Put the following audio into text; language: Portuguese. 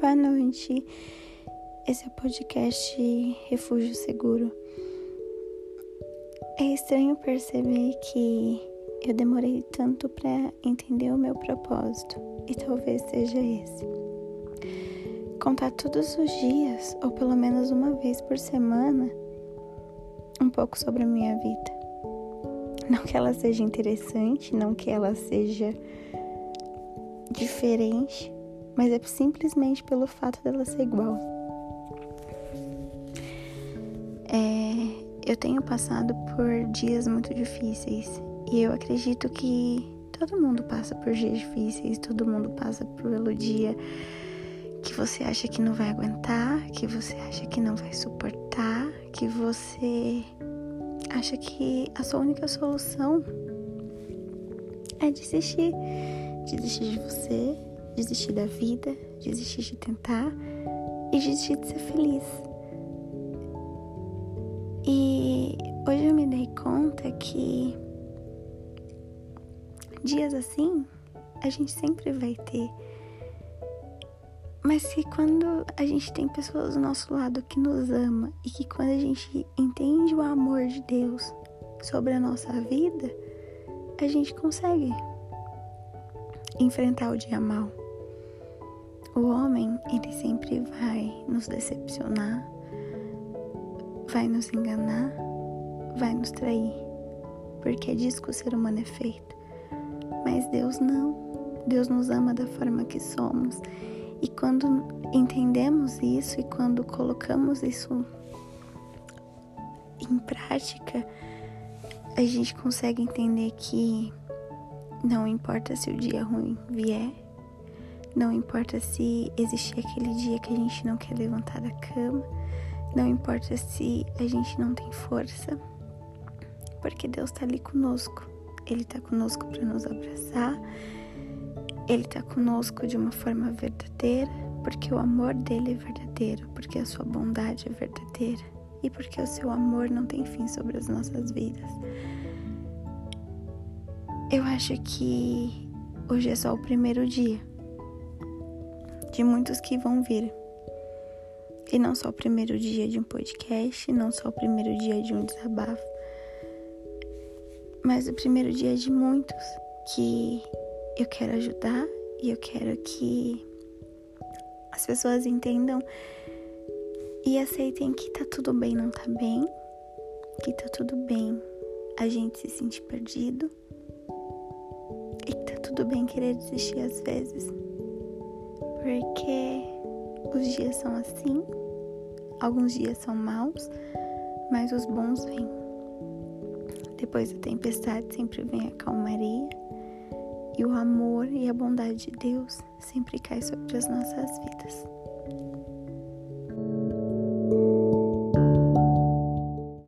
Boa noite. Esse é o podcast Refúgio Seguro. É estranho perceber que eu demorei tanto para entender o meu propósito e talvez seja esse. Contar todos os dias, ou pelo menos uma vez por semana, um pouco sobre a minha vida. Não que ela seja interessante, não que ela seja diferente, mas é simplesmente pelo fato dela ser igual. É, eu tenho passado por dias muito difíceis e eu acredito que todo mundo passa por dias difíceis, todo mundo passa pelo dia que você acha que não vai aguentar, que você acha que não vai suportar, que você acha que a sua única solução é desistir. Desistir de você, desistir da vida, desistir de tentar e desistir de ser feliz. E hoje eu me dei conta que dias assim a gente sempre vai ter. Mas que quando a gente tem pessoas do nosso lado que nos ama e que quando a gente entende o amor de Deus sobre a nossa vida, a gente consegue enfrentar o dia mal. Homem, ele sempre vai nos decepcionar, vai nos enganar, vai nos trair, porque é disso que o ser humano é feito. Mas Deus não. Deus nos ama da forma que somos. E quando entendemos isso e quando colocamos isso em prática, a gente consegue entender que não importa se o dia ruim vier, não importa se existir aquele dia que a gente não quer levantar da cama, não importa se a gente não tem força, porque Deus está ali conosco. Ele está conosco para nos abraçar, Ele está conosco de uma forma verdadeira, porque o amor dele é verdadeiro, porque a sua bondade é verdadeira e porque o seu amor não tem fim sobre as nossas vidas. Eu acho que hoje é só o primeiro dia de muitos que vão vir. E não só o primeiro dia de um podcast, não só o primeiro dia de um desabafo, mas o primeiro dia de muitos que eu quero ajudar e eu quero que as pessoas entendam e aceitem que tá tudo bem não tá bem, que tá tudo bem a gente se sentir perdido e que tá tudo bem querer desistir às vezes porque os dias são assim, alguns dias são maus, mas os bons vêm. Depois da tempestade sempre vem a calmaria e o amor e a bondade de Deus sempre cai sobre as nossas vidas.